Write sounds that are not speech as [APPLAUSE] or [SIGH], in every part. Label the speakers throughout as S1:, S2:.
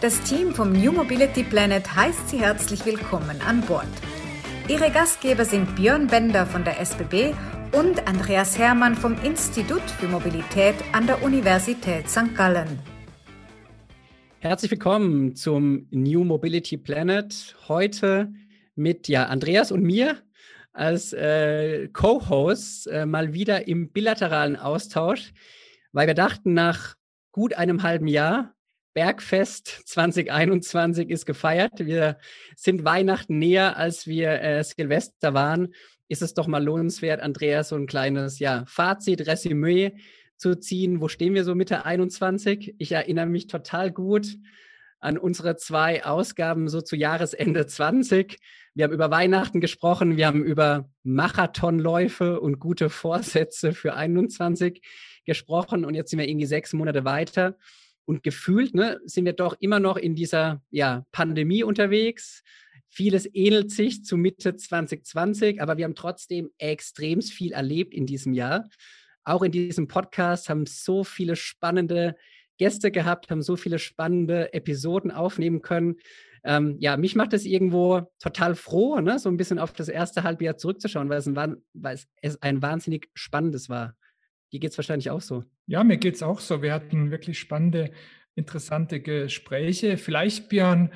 S1: Das Team vom New Mobility Planet heißt Sie herzlich willkommen an Bord. Ihre Gastgeber sind Björn Bender von der SBB und Andreas Hermann vom Institut für Mobilität an der Universität St. Gallen.
S2: Herzlich willkommen zum New Mobility Planet. Heute mit ja, Andreas und mir als äh, Co-Hosts äh, mal wieder im bilateralen Austausch, weil wir dachten, nach gut einem halben Jahr, Bergfest 2021 ist gefeiert. Wir sind Weihnachten näher, als wir äh, Silvester waren. Ist es doch mal lohnenswert, Andreas, so ein kleines ja, Fazit, Resümee zu ziehen. Wo stehen wir so Mitte 21? Ich erinnere mich total gut an unsere zwei Ausgaben so zu Jahresende 20. Wir haben über Weihnachten gesprochen, wir haben über Marathonläufe und gute Vorsätze für 21 gesprochen und jetzt sind wir irgendwie sechs Monate weiter und gefühlt ne, sind wir doch immer noch in dieser ja, Pandemie unterwegs. Vieles ähnelt sich zu Mitte 2020, aber wir haben trotzdem extrem viel erlebt in diesem Jahr. Auch in diesem Podcast haben so viele spannende Gäste gehabt, haben so viele spannende Episoden aufnehmen können. Ähm, ja, mich macht es irgendwo total froh, ne? so ein bisschen auf das erste Halbjahr zurückzuschauen, weil es ein, weil es ein wahnsinnig spannendes war. Dir geht es wahrscheinlich auch so.
S3: Ja, mir geht es auch so. Wir hatten wirklich spannende, interessante Gespräche. Vielleicht, Björn,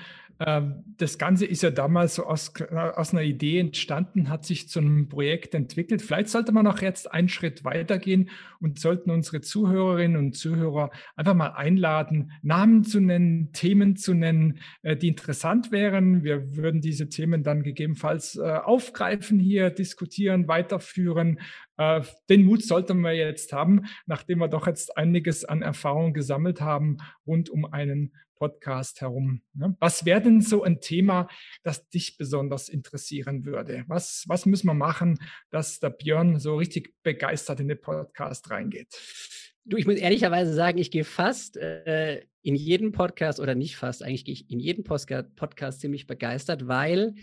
S3: das Ganze ist ja damals so aus, aus, einer Idee entstanden, hat sich zu einem Projekt entwickelt. Vielleicht sollte man auch jetzt einen Schritt weitergehen und sollten unsere Zuhörerinnen und Zuhörer einfach mal einladen, Namen zu nennen, Themen zu nennen, äh, die interessant wären. Wir würden diese Themen dann gegebenenfalls äh, aufgreifen hier, diskutieren, weiterführen. Äh, den Mut sollten wir jetzt haben, nachdem wir doch jetzt einiges an Erfahrung gesammelt haben rund um einen Podcast herum. Ne? Was wäre denn so ein Thema, das dich besonders interessieren würde? Was, was müssen wir machen, dass der Björn so richtig begeistert in den Podcast reingeht?
S2: Du, ich muss ehrlicherweise sagen, ich gehe fast äh, in jeden Podcast oder nicht fast, eigentlich gehe ich in jeden Podcast, ziemlich begeistert, weil,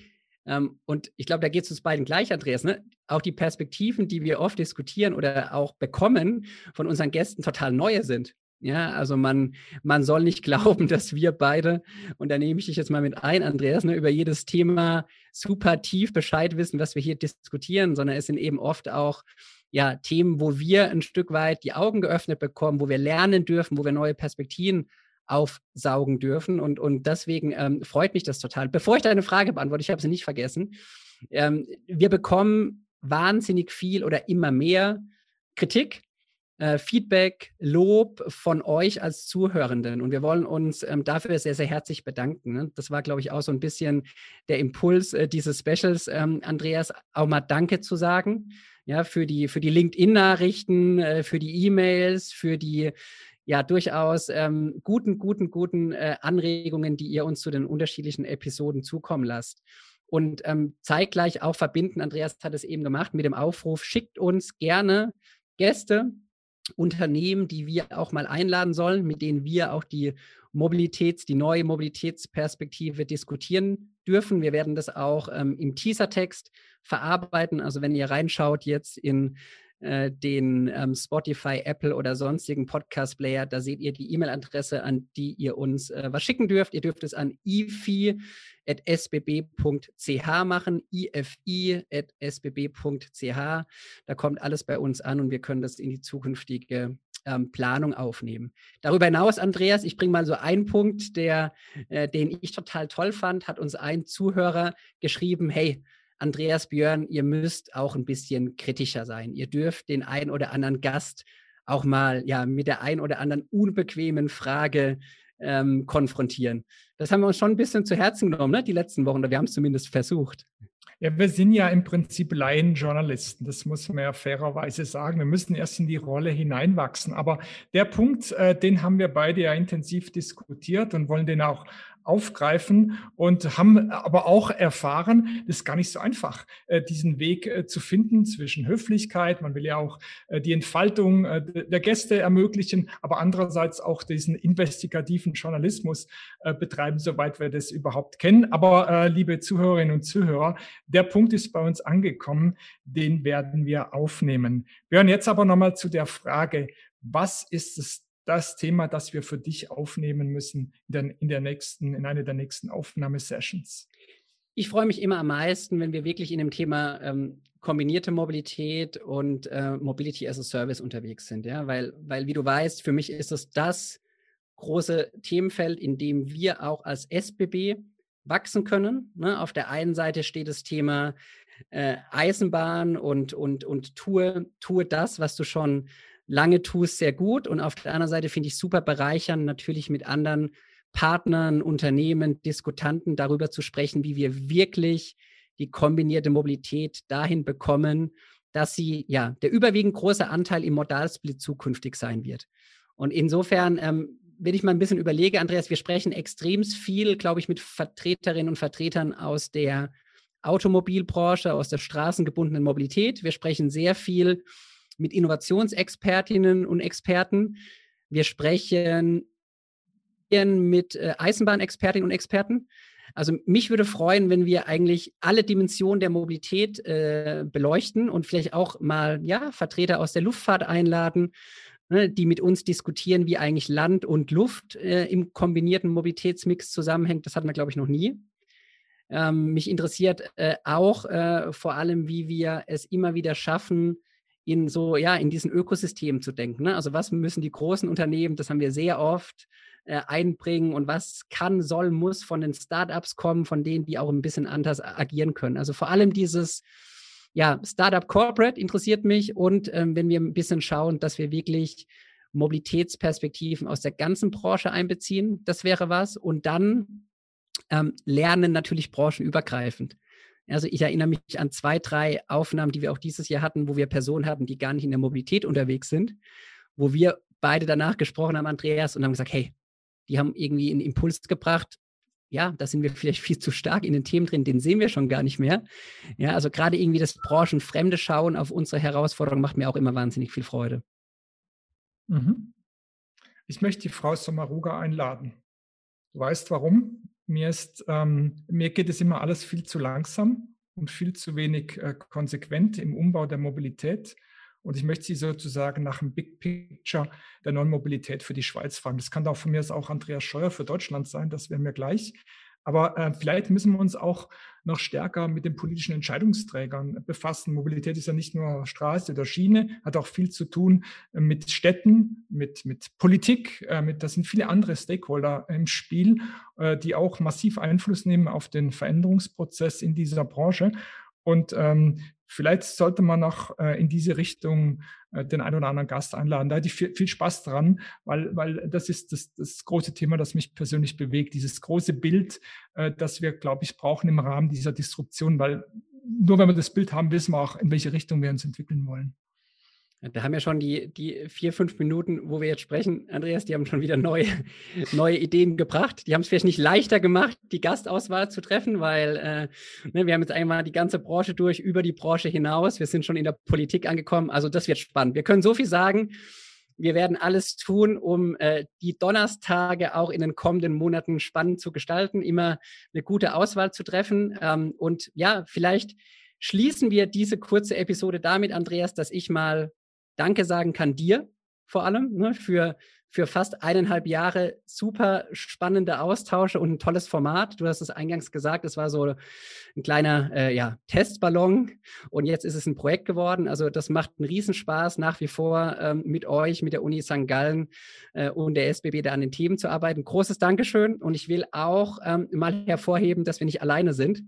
S2: ähm, und ich glaube, da geht es uns beiden gleich, Andreas, ne? auch die Perspektiven, die wir oft diskutieren oder auch bekommen von unseren Gästen, total neue sind. Ja, also man, man soll nicht [LAUGHS] glauben, dass wir beide, und da nehme ich dich jetzt mal mit ein, Andreas, ne, über jedes Thema super tief Bescheid wissen, was wir hier diskutieren, sondern es sind eben oft auch ja, Themen, wo wir ein Stück weit die Augen geöffnet bekommen, wo wir lernen dürfen, wo wir neue Perspektiven aufsaugen dürfen. Und, und deswegen ähm, freut mich das total. Bevor ich deine Frage beantworte, ich habe sie nicht vergessen, ähm, wir bekommen wahnsinnig viel oder immer mehr Kritik äh, Feedback, Lob von euch als Zuhörenden. Und wir wollen uns ähm, dafür sehr, sehr herzlich bedanken. Ne? Das war, glaube ich, auch so ein bisschen der Impuls äh, dieses Specials, ähm, Andreas, auch mal Danke zu sagen. Ja, für die, für die LinkedIn-Nachrichten, äh, für die E-Mails, für die ja durchaus ähm, guten, guten, guten äh, Anregungen, die ihr uns zu den unterschiedlichen Episoden zukommen lasst. Und ähm, zeitgleich auch verbinden, Andreas hat es eben gemacht, mit dem Aufruf, schickt uns gerne Gäste, Unternehmen, die wir auch mal einladen sollen, mit denen wir auch die Mobilitäts-, die neue Mobilitätsperspektive diskutieren dürfen. Wir werden das auch ähm, im Teasertext verarbeiten. Also wenn ihr reinschaut jetzt in äh, den ähm, Spotify, Apple oder sonstigen Podcast-Player. Da seht ihr die E-Mail-Adresse, an die ihr uns äh, was schicken dürft. Ihr dürft es an ifi.sbb.ch machen, ifi.sbb.ch. Da kommt alles bei uns an und wir können das in die zukünftige ähm, Planung aufnehmen. Darüber hinaus, Andreas, ich bringe mal so einen Punkt, der, äh, den ich total toll fand, hat uns ein Zuhörer geschrieben, hey, Andreas Björn, ihr müsst auch ein bisschen kritischer sein. Ihr dürft den ein oder anderen Gast auch mal ja mit der ein oder anderen unbequemen Frage ähm, konfrontieren. Das haben wir uns schon ein bisschen zu Herzen genommen, ne, die letzten Wochen, oder wir haben es zumindest versucht.
S3: Ja, wir sind ja im Prinzip Laienjournalisten, das muss man ja fairerweise sagen. Wir müssen erst in die Rolle hineinwachsen. Aber der Punkt, äh, den haben wir beide ja intensiv diskutiert und wollen den auch aufgreifen und haben aber auch erfahren, das ist gar nicht so einfach, äh, diesen Weg äh, zu finden zwischen Höflichkeit, man will ja auch äh, die Entfaltung der Gäste ermöglichen, aber andererseits auch diesen investigativen Journalismus betreiben, soweit wir das überhaupt kennen. Aber liebe Zuhörerinnen und Zuhörer, der Punkt ist bei uns angekommen, den werden wir aufnehmen. Wir hören jetzt aber nochmal zu der Frage, was ist es das Thema, das wir für dich aufnehmen müssen in der, in der nächsten, in einer der nächsten Aufnahmesessions?
S2: Ich freue mich immer am meisten, wenn wir wirklich in dem Thema ähm, kombinierte Mobilität und äh, Mobility as a Service unterwegs sind, ja, weil, weil wie du weißt, für mich ist es das große Themenfeld, in dem wir auch als SBB wachsen können. Ne? Auf der einen Seite steht das Thema äh, Eisenbahn und, und, und tue, tue das, was du schon lange tust, sehr gut. Und auf der anderen Seite finde ich super bereichern, natürlich mit anderen Partnern, Unternehmen, Diskutanten darüber zu sprechen, wie wir wirklich die kombinierte Mobilität dahin bekommen, dass sie, ja, der überwiegend große Anteil im Modalsplit zukünftig sein wird. Und insofern, ähm, wenn ich mal ein bisschen überlege, Andreas, wir sprechen extrem viel, glaube ich, mit Vertreterinnen und Vertretern aus der Automobilbranche, aus der straßengebundenen Mobilität. Wir sprechen sehr viel mit Innovationsexpertinnen und Experten. Wir sprechen mit äh, Eisenbahnexpertinnen und Experten. Also mich würde freuen, wenn wir eigentlich alle Dimensionen der Mobilität äh, beleuchten und vielleicht auch mal ja, Vertreter aus der Luftfahrt einladen, ne, die mit uns diskutieren, wie eigentlich Land und Luft äh, im kombinierten Mobilitätsmix zusammenhängt. Das hatten wir, glaube ich, noch nie. Ähm, mich interessiert äh, auch äh, vor allem, wie wir es immer wieder schaffen, in so, ja, in diesen Ökosystemen zu denken. Ne? Also was müssen die großen Unternehmen, das haben wir sehr oft, äh, einbringen und was kann, soll, muss von den Startups kommen, von denen, die auch ein bisschen anders agieren können. Also vor allem dieses, ja, Startup Corporate interessiert mich und ähm, wenn wir ein bisschen schauen, dass wir wirklich Mobilitätsperspektiven aus der ganzen Branche einbeziehen, das wäre was. Und dann ähm, lernen natürlich branchenübergreifend. Also ich erinnere mich an zwei, drei Aufnahmen, die wir auch dieses Jahr hatten, wo wir Personen hatten, die gar nicht in der Mobilität unterwegs sind, wo wir beide danach gesprochen haben, Andreas, und haben gesagt, hey, die haben irgendwie einen Impuls gebracht. Ja, da sind wir vielleicht viel zu stark in den Themen drin, den sehen wir schon gar nicht mehr. Ja, also gerade irgendwie das branchenfremde Schauen auf unsere Herausforderungen macht mir auch immer wahnsinnig viel Freude.
S3: Mhm. Ich möchte die Frau Sommaruga einladen. Du weißt warum? Mir, ist, ähm, mir geht es immer alles viel zu langsam und viel zu wenig äh, konsequent im Umbau der Mobilität. Und ich möchte Sie sozusagen nach dem Big Picture der neuen Mobilität für die Schweiz fragen. Das kann auch von mir aus auch Andreas Scheuer für Deutschland sein, das wäre mir gleich. Aber äh, vielleicht müssen wir uns auch noch stärker mit den politischen Entscheidungsträgern befassen. Mobilität ist ja nicht nur Straße oder Schiene, hat auch viel zu tun äh, mit Städten, mit, mit Politik. Äh, mit, da sind viele andere Stakeholder im Spiel, äh, die auch massiv Einfluss nehmen auf den Veränderungsprozess in dieser Branche. Und ähm, vielleicht sollte man noch äh, in diese Richtung äh, den einen oder anderen Gast einladen. Da hätte ich viel, viel Spaß dran, weil, weil das ist das, das große Thema, das mich persönlich bewegt. Dieses große Bild, äh, das wir, glaube ich, brauchen im Rahmen dieser Disruption, weil nur wenn wir das Bild haben, wissen wir auch, in welche Richtung wir uns entwickeln wollen.
S2: Da haben ja schon die, die vier, fünf Minuten, wo wir jetzt sprechen, Andreas, die haben schon wieder neue, [LAUGHS] neue Ideen gebracht. Die haben es vielleicht nicht leichter gemacht, die Gastauswahl zu treffen, weil äh, ne, wir haben jetzt einmal die ganze Branche durch, über die Branche hinaus. Wir sind schon in der Politik angekommen. Also das wird spannend. Wir können so viel sagen. Wir werden alles tun, um äh, die Donnerstage auch in den kommenden Monaten spannend zu gestalten, immer eine gute Auswahl zu treffen. Ähm, und ja, vielleicht schließen wir diese kurze Episode damit, Andreas, dass ich mal Danke sagen kann dir vor allem ne, für, für fast eineinhalb Jahre super spannende Austausche und ein tolles Format. Du hast es eingangs gesagt, es war so ein kleiner äh, ja, Testballon und jetzt ist es ein Projekt geworden. Also das macht einen Riesenspaß nach wie vor ähm, mit euch, mit der Uni St. Gallen äh, und der SBB da an den Themen zu arbeiten. Großes Dankeschön und ich will auch ähm, mal hervorheben, dass wir nicht alleine sind.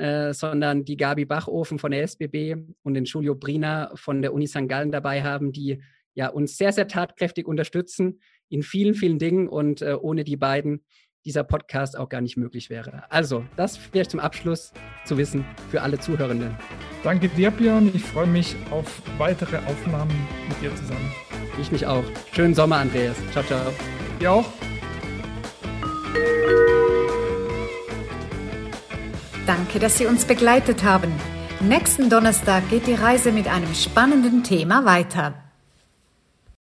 S2: Äh, sondern die Gabi Bachofen von der SBB und den Julio Brina von der Uni St. Gallen dabei haben, die ja uns sehr, sehr tatkräftig unterstützen in vielen, vielen Dingen und äh, ohne die beiden dieser Podcast auch gar nicht möglich wäre. Also, das vielleicht zum Abschluss zu wissen für alle Zuhörenden.
S3: Danke dir, Björn. Ich freue mich auf weitere Aufnahmen mit dir zusammen.
S2: Ich mich auch. Schönen Sommer, Andreas. Ciao, ciao.
S3: Dir auch.
S1: Danke, dass Sie uns begleitet haben. Nächsten Donnerstag geht die Reise mit einem spannenden Thema weiter.